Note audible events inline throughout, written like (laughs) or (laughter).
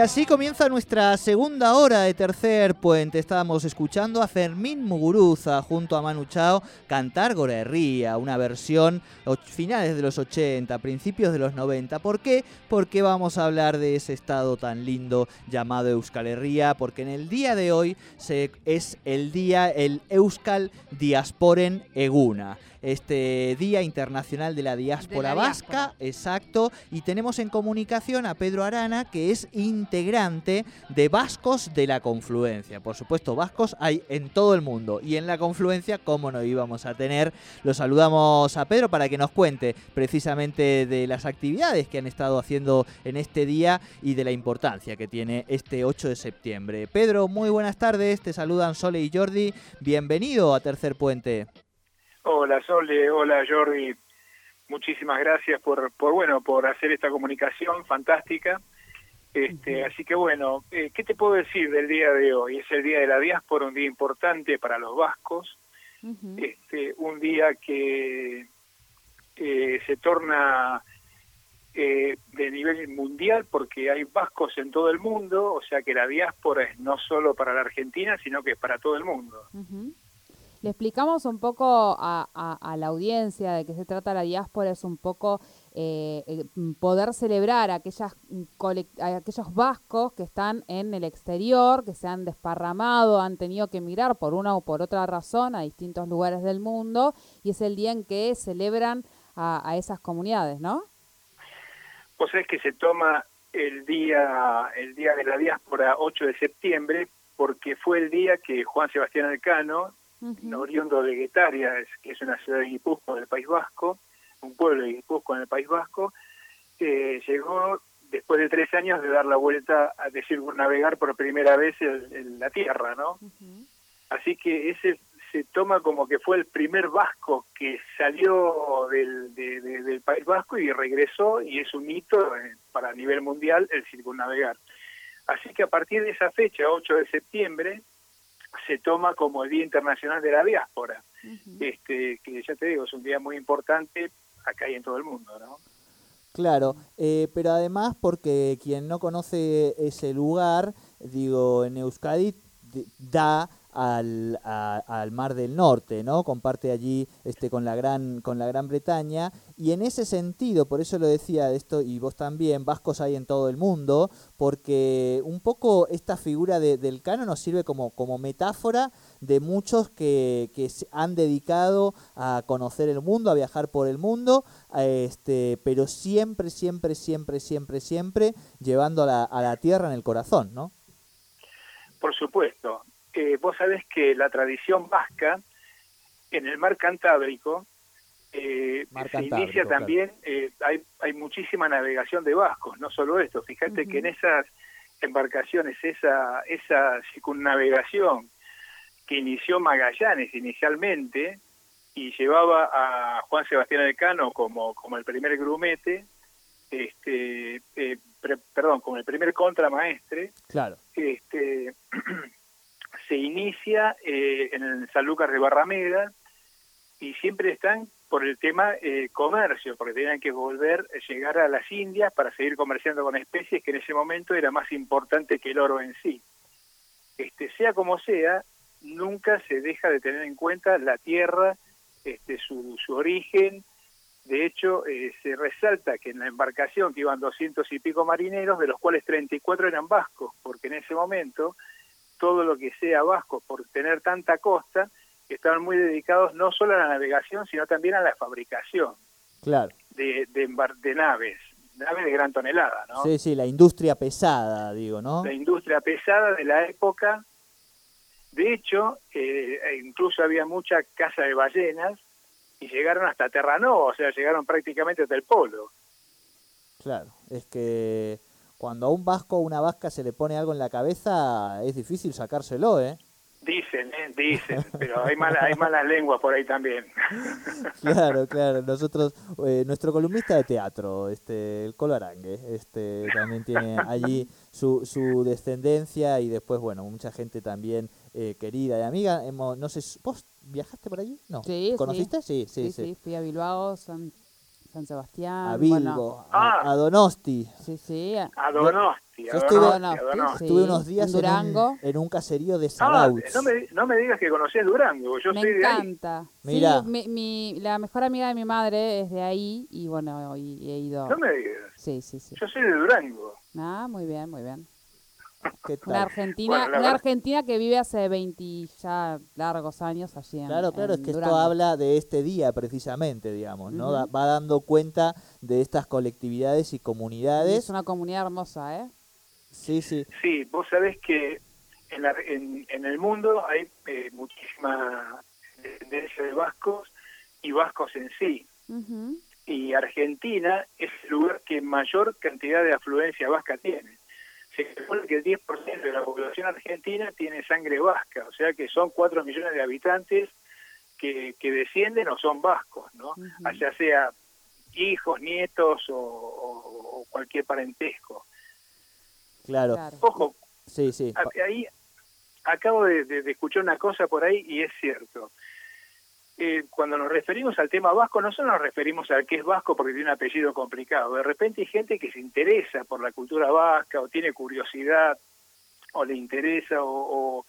Y así comienza nuestra segunda hora de tercer puente. Estábamos escuchando a Fermín Muguruza junto a Manu Chao cantar Gorerría, una versión finales de los 80, principios de los 90. ¿Por qué? Porque vamos a hablar de ese estado tan lindo llamado Euskal Herria, porque en el día de hoy es el día, el Euskal Diasporen Eguna este Día Internacional de la Diáspora Vasca, exacto, y tenemos en comunicación a Pedro Arana, que es integrante de Vascos de la Confluencia. Por supuesto, vascos hay en todo el mundo y en la Confluencia, ¿cómo no íbamos a tener? Lo saludamos a Pedro para que nos cuente precisamente de las actividades que han estado haciendo en este día y de la importancia que tiene este 8 de septiembre. Pedro, muy buenas tardes, te saludan Sole y Jordi, bienvenido a Tercer Puente. Hola Sole, hola Jordi. Muchísimas gracias por, por bueno, por hacer esta comunicación fantástica. Este, Así que bueno, eh, ¿qué te puedo decir del día de hoy? Es el día de la diáspora, un día importante para los vascos, este, un día que eh, se torna eh, de nivel mundial porque hay vascos en todo el mundo, o sea que la diáspora es no solo para la Argentina, sino que es para todo el mundo. Le explicamos un poco a, la audiencia de qué se trata la diáspora, es un poco eh, poder celebrar a, aquellas, aquellos vascos que están en el exterior, que se han desparramado, han tenido que emigrar por una o por otra razón a distintos lugares del mundo, y es el día en que celebran a, esas comunidades, ¿no? Pues es que se toma el día, el día de la diáspora 8 de septiembre, porque fue el día que Juan Sebastián Elcano oriundo de Guetaria, que es una ciudad de Guipúzcoa del País Vasco, un pueblo de Guipúzcoa en el País Vasco, llegó después de tres años de dar la vuelta a decir navegar por primera vez en, la tierra, ¿no? Así que ese se toma como que fue el primer vasco que salió del, del País Vasco y regresó y es un hito eh, para nivel mundial el circunnavegar. Así que a partir de esa fecha, 8 de septiembre, se toma como el Día Internacional de la Diáspora, este, que ya te digo, es un día muy importante acá y en todo el mundo, ¿no? Claro, eh, pero además porque quien no conoce ese lugar, digo, en Euskadi da al, al, Mar del Norte, ¿no? Comparte allí este, con, la gran, con la Gran Bretaña. Y en ese sentido, por eso lo decía esto, y vos también, vascos hay en todo el mundo, porque un poco esta figura del cano nos sirve como, como metáfora de muchos que, que se han dedicado a conocer el mundo, a viajar por el mundo, este, pero siempre, siempre, siempre, siempre, siempre llevando a la, a la tierra en el corazón, ¿no? Por supuesto, eh, vos sabés que la tradición vasca en el mar Cantábrico eh, se inicia también, eh, hay, hay muchísima navegación de vascos, no solo esto, fíjate que en esas embarcaciones, esa, esa circunnavegación que inició Magallanes inicialmente y llevaba a Juan Sebastián Elcano como, como el primer grumete, este, perdón, como el primer contramaestre, claro. este, (clears throat) se inicia eh, en el Sanlúcar de Barrameda y siempre están por el tema eh, comercio, porque tenían que volver, eh, llegar a las Indias para seguir comerciando con especies que en ese momento era más importante que el oro en sí. Este, sea como sea, nunca se deja de tener en cuenta la tierra, este, su, su origen. De hecho, se resalta que en la embarcación que iban doscientos y pico marineros, de los cuales 34 eran vascos, porque en ese momento todo lo que sea vasco por tener tanta costa, que estaban muy dedicados no solo a la navegación, sino también a la fabricación claro. de, de, naves, naves de gran tonelada, ¿no? Sí, sí, la industria pesada, digo, ¿no? La industria pesada de la época. De hecho, eh, incluso había mucha casa de ballenas y llegaron hasta Terranova, o sea, llegaron prácticamente hasta el polo. Claro, es que cuando a un vasco o una vasca se le pone algo en la cabeza, es difícil sacárselo, ¿eh? Dicen, ¿eh? dicen, pero hay, mala, hay malas lenguas por ahí también. (laughs) claro, claro. Nosotros, eh, nuestro columnista de teatro, este, el Colo Arangue, este, también tiene allí su, su descendencia y después, bueno, mucha gente también eh, querida y amiga. Hemos, no sé, ¿vos viajaste por allí? No. Sí, ¿Conociste? Sí, sí, sí. fui a Bilbao, San, San Sebastián. A Bilbo, a, ah. Donosti. Sí, sí. A Donosti. Yo estuve, Donosti, Donosti, Donosti. sí. estuve unos días En en un, Durango. en un caserío de Ah, Zarautz. no me, no me digas que conocés Durango, yo Me soy de ahí. encanta. Mirá. Sí, mi, mi- la mejor amiga de mi madre es de ahí y bueno, y he ido. No me digas, Sí, sí, sí. yo soy de Durango. Ah, muy bien, muy bien. ¿Qué tal? Una argentina, Bueno, la una verdad- argentina que vive hace 20 ya largos años allí en Claro, claro, es que Durango. esto habla de este día precisamente, digamos, ¿no? Va dando cuenta de estas colectividades y Y comunidades. Es una comunidad hermosa, ¿eh? Sí, sí, Sí, vos sabés que en, la- en, en el mundo hay eh, muchísima descendencia de vascos y vascos en sí. Y Argentina es el lugar que mayor cantidad de afluencia vasca tiene. Se calcula que el 10% de la población argentina tiene sangre vasca, o sea que son 4 millones de habitantes que, que descienden o son vascos, ¿no? Ya sea hijos, nietos o, o- o cualquier parentesco. claro. Claro. Ojo, Sí, sí. ahí acabo de, de- de escuchar una cosa por ahí y es cierto. Eh, cuando nos referimos al tema vasco, no solo nos referimos al que es vasco porque tiene un apellido complicado. De repente hay gente que se interesa por la cultura vasca o tiene curiosidad o le interesa o, o-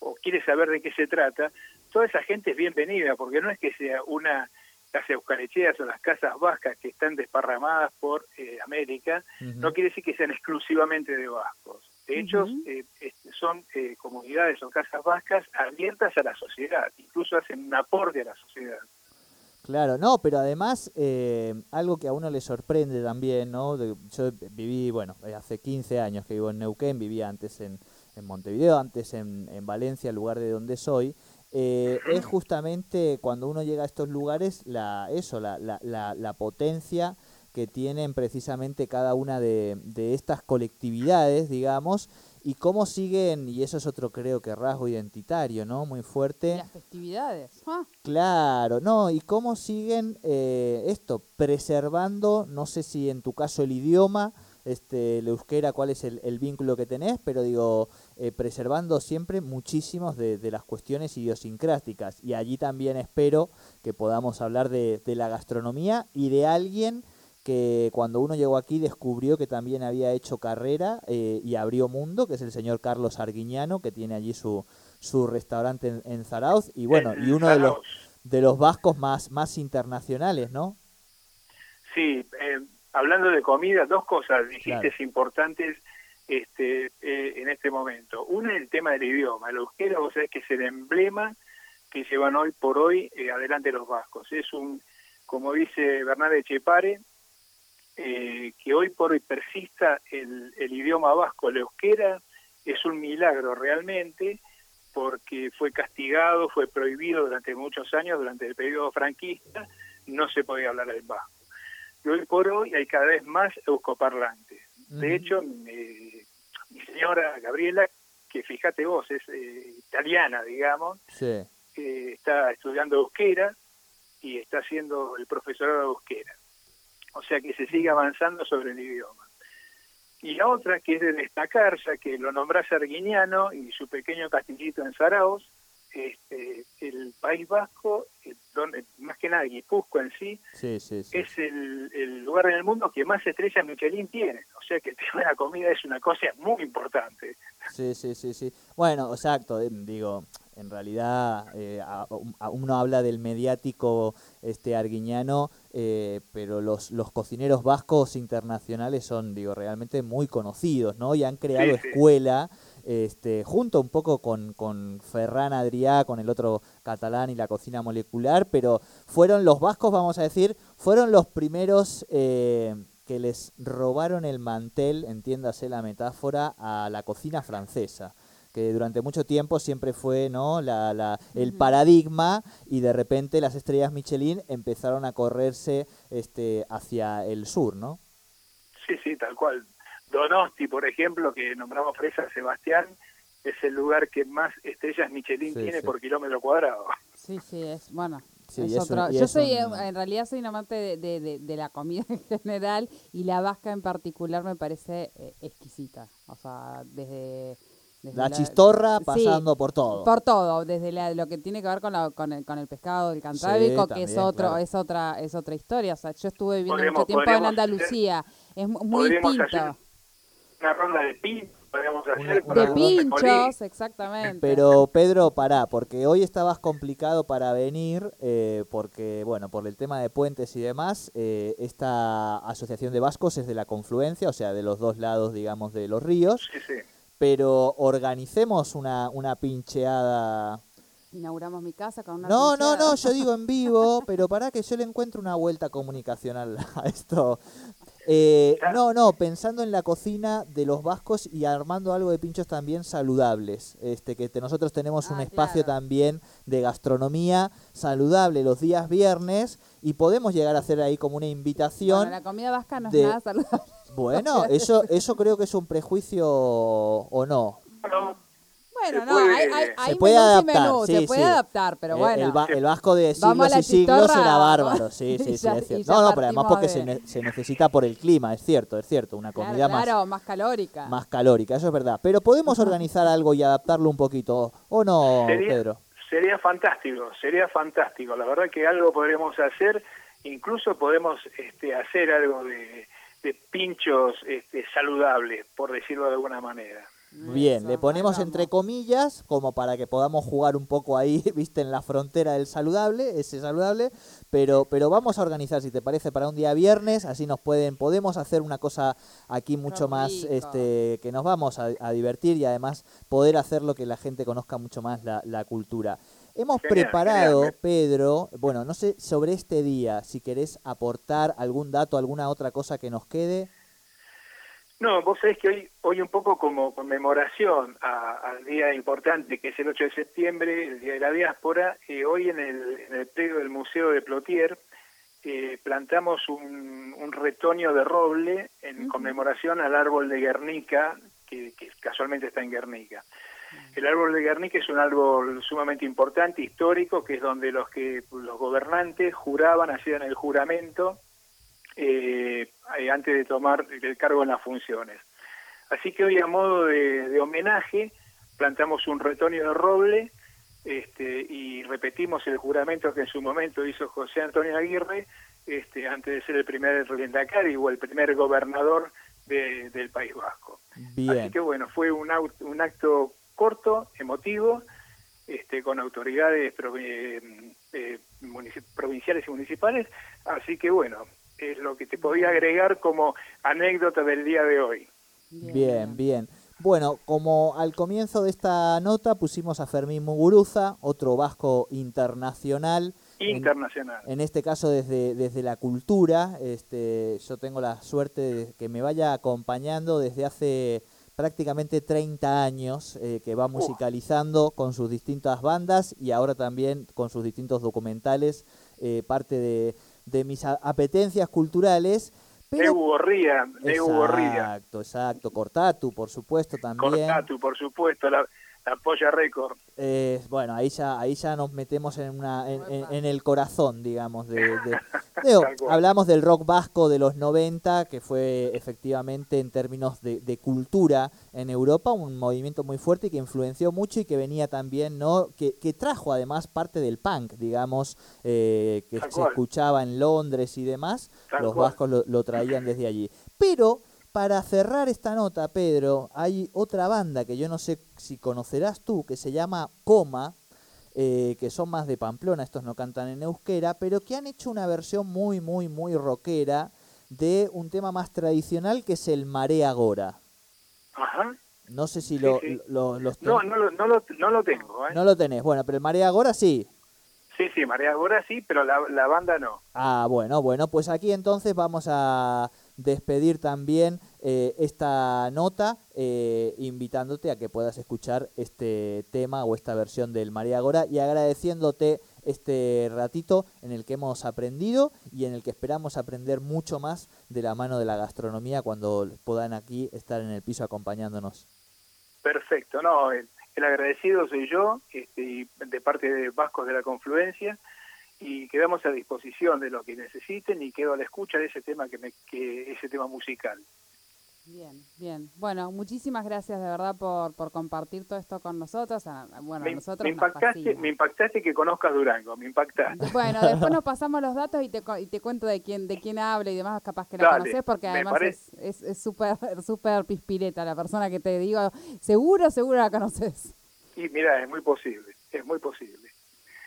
o quiere saber de qué se trata. Toda esa gente es bienvenida porque no es que sea una las eucarecheas o las casas vascas que están desparramadas por eh, América, no quiere decir que sean exclusivamente de vascos. De hecho, eh, son eh, comunidades o casas vascas abiertas a la sociedad, incluso hacen un aporte a la sociedad. Claro, no, pero además eh, algo que a uno le sorprende también, ¿no? De- yo viví, bueno, eh, hace 15 años que vivo en Neuquén, vivía antes en, en Montevideo, antes en, en Valencia, el lugar de donde soy. eh, es justamente cuando uno llega a estos lugares, la, eso, la, la, la, la potencia que tienen precisamente cada una de, de estas colectividades, digamos, y cómo siguen, y eso es otro creo que rasgo identitario, ¿no? Muy fuerte. las festividades. Ah, Claro, no, y cómo siguen eh, esto, preservando, no sé si en tu caso el idioma, este, el euskera, cuál es el, el vínculo que tenés, pero digo, eh, preservando siempre muchísimos de, de las cuestiones idiosincráticas. Y allí también espero que podamos hablar de, de la gastronomía y de alguien que cuando uno llegó aquí descubrió que también había hecho carrera eh, y abrió mundo, que es el señor Carlos Arguiñano, que tiene allí su, su restaurante en, en Zarauz, y bueno, En y uno de los, de los vascos más, más internacionales, ¿no? Sí, eh, hablando de comida, dos cosas dijiste Claro. importantes este, eh, en este momento. Una, el tema del idioma. El euskera, vos sabés que es el emblema que llevan hoy por hoy eh, adelante los vascos. Es un, como dice Bernal Chepare, eh, que hoy por hoy persista el, el idioma vasco, el euskera, es un milagro realmente porque fue castigado, fue prohibido durante muchos años, durante el periodo franquista, no se podía hablar el vasco. Y hoy por hoy hay cada vez más euskoparlantes. De hecho, mi, mi señora Gabriela, que fíjate vos, es eh, italiana, digamos, Sí. eh, está estudiando euskera y está haciendo el profesorado de euskera. O sea que se sigue avanzando sobre el idioma. Y la otra, que es de destacar, ya que lo nombrás Arguiñano y su pequeño castillito en Zarauz, este, el País Vasco, eh, donde, más que nada Guipúzcoa en sí, Sí, sí, sí. es el, el lugar en el mundo que más estrellas Michelin tiene. O sea que el tema de la comida es una cosa muy importante. Sí, sí, sí, sí. Bueno, exacto, digo, en realidad eh, a- a- uno habla del mediático este arguiñano, eh, pero los, los cocineros vascos internacionales son, digo, realmente muy conocidos, ¿no? Y han creado Sí, sí. escuela, este, junto un poco con, con Ferran Adrià, con el otro catalán y la cocina molecular, pero fueron los vascos, vamos a decir, fueron los primeros eh, que les robaron el mantel, entiéndase la metáfora, a la cocina francesa que durante mucho tiempo siempre fue no la, la- el paradigma y de repente las estrellas Michelin empezaron a correrse este hacia el sur, ¿no? Sí, sí, tal cual. Donosti, por ejemplo, que nombramos Fresa Sebastián, es el lugar que más estrellas Michelin Sí, tiene sí. por kilómetro cuadrado. sí, sí, es bueno. Sí, es otro- un- Yo soy, un- en realidad soy un amante de, de- de- de la comida en general y la vasca en particular me parece eh, exquisita. O sea, desde... desde La chistorra sí, pasando por todo. Por todo, desde la- lo que tiene que ver con, la- con, el, con el pescado del cantábrico, que es otro, claro. es otra, es otra historia. O sea, yo estuve viviendo Podríamos- mucho tiempo en Andalucía, es mu- muy distinto. una ronda de pinchos, podríamos hacer. Una- De pinchos, exactamente. Pero Pedro, pará, porque hoy estabas complicado para venir, eh, porque, bueno, por el tema de puentes y demás, eh, esta asociación de vascos es de la confluencia, o sea, de los dos lados, digamos, de los ríos, Sí, sí. Pero organicemos una, una pincheada. Inauguramos mi casa con una No, no, pincheada. no, yo digo en vivo, (laughs) pero para que yo le encuentre una vuelta comunicacional a esto. Eh, no, no, pensando en la cocina de los vascos y armando algo de pinchos también saludables. Este, que te- nosotros tenemos un Ah, espacio claro. también de gastronomía saludable los días viernes y podemos llegar a hacer ahí como una invitación. Bueno, la comida vasca no de- es nada saludable. Bueno, (laughs) eso, eso creo que es un prejuicio o no. Bueno, Se no, puede- hay, hay, se hay puede menús y adaptar, sí, se puede sí. adaptar, pero Eh, bueno. El, va- el vasco de siglos y siglos era bárbaro, sí, (laughs) sí, sí, ya- es y cierto. ya No, no, pero además porque se, ne- se necesita por el clima, es cierto, es cierto, una Claro, comida más, claro, más calórica. más calórica, eso es verdad. Pero podemos organizar algo y adaptarlo un poquito, ¿o no, Sería- Pedro? Sería fantástico, sería fantástico. La verdad que algo podremos hacer, incluso podemos este, hacer algo de, de pinchos este, saludables, por decirlo de alguna manera. Bien, le ponemos entre comillas, como para que podamos jugar un poco ahí, (laughs) viste, en la frontera del saludable, ese saludable, pero, pero vamos a organizar, si te parece, para un día viernes, así nos pueden, podemos hacer una cosa aquí mucho más, este, que nos vamos a, a divertir y además poder hacerlo que la gente conozca mucho más la, la cultura. Hemos Genial, preparado, genial. Pedro, bueno, no sé, sobre este día, si querés aportar algún dato, alguna otra cosa que nos quede. No, vos sabés que hoy, hoy un poco como conmemoración al día importante que es el 8 de septiembre, el Día de la Diáspora, eh, hoy en el, en el predio del Museo de Plotier eh, plantamos un, un retoño de roble en conmemoración al árbol de Guernica, que, que casualmente está en Guernica. El árbol de Guernica es un árbol sumamente importante, histórico, que es donde los que los gobernantes juraban, hacían el juramento eh, antes de tomar el cargo en las funciones. Así que hoy a modo de, de homenaje plantamos un retoño de roble este, y repetimos el juramento que en su momento hizo José Antonio Aguirre este, antes de ser el primer Rendacari o el primer gobernador de- del País Vasco. Bien. Así que bueno, fue un, un acto corto, emotivo, este, con autoridades eh, eh, provinciales y municipales. Así que bueno, es lo que te podía agregar como anécdota del día de hoy. Bien, bien. Bueno, como al comienzo de esta nota pusimos a Fermín Muguruza, otro vasco internacional. en- Internacional. En, este caso desde, desde la cultura. Este, yo tengo la suerte de que me vaya acompañando desde hace prácticamente 30 años, eh, que va musicalizando con sus distintas bandas y ahora también con sus distintos documentales, eh, parte de, de mis apetencias culturales. Pero Neu Gorría, Neu. Exacto, exacto. Cortatu, por supuesto, también. Cortatu, por supuesto, la, la Polla Record. Eh, bueno, ahí ya, ahí ya nos metemos en, una, en, en- en el corazón, digamos. De, digo, (laughs) hablamos del rock vasco de los 90, que fue efectivamente en términos de, de cultura en Europa un movimiento muy fuerte y que influenció mucho y que venía también, ¿no? Que, que trajo además parte del punk, digamos, eh, que Tal se cual. escuchaba en Londres y demás. Tal los cual. vascos lo, lo traían desde allí. Pero para cerrar esta nota, Pedro, hay otra banda que yo no sé si conocerás tú, que se llama Coma, eh, que son más de Pamplona, estos no cantan en euskera, pero que han hecho una versión muy, muy, muy rockera de un tema más tradicional que es el Marea Gora. Ajá. No sé si Sí, lo, sí. lo- los ten- No, no, lo- no, lo, no lo tengo. ¿eh? no lo tenés. Bueno, pero el Marea Gora sí. Sí, sí, María Gora sí, pero la, la banda no. Ah, bueno, bueno, pues aquí entonces vamos a despedir también eh, esta nota, eh, invitándote a que puedas escuchar este tema o esta versión del María Gora y agradeciéndote este ratito en el que hemos aprendido y en el que esperamos aprender mucho más de la mano de la gastronomía cuando puedan aquí estar en el piso acompañándonos. Perfecto, no, el, agradecido soy yo, este, de parte de Vascos de la Confluencia, y quedamos a disposición de lo que necesiten y quedo a la escucha de ese tema que me, que ese tema musical. Bien, bien. Bueno, muchísimas gracias de verdad por, por compartir todo esto con nosotros. Bueno, me, nosotros me impactaste, me impactaste que conozcas Durango, me impactaste. (laughs) Bueno, después nos (laughs) pasamos los datos y te, y te cuento de quién de quién habla y demás, capaz que la conoces, porque además es súper es, (laughs) súper pispireta la persona que te digo. Seguro, seguro la conoces. Y mira, es muy posible, es muy posible.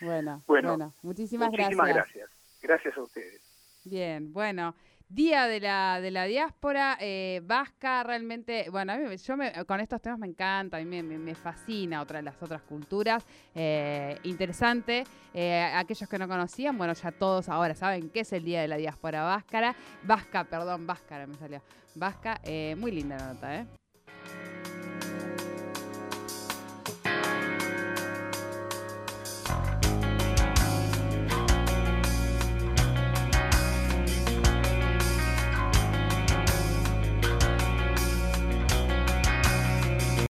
Bueno, bueno, muchísimas, muchísimas gracias. Gracias a ustedes. Bien, bueno. Día de la, de la diáspora eh, vasca, realmente, bueno, a mí, yo con estos temas me encanta, a mí me, fascina otra, las otras culturas, eh, interesante. Eh, aquellos que no conocían, bueno, ya todos ahora saben qué es el Día de la Diáspora Vascara, Vasca, perdón, Vascara me salió, Vasca, muy linda la nota, ¿eh?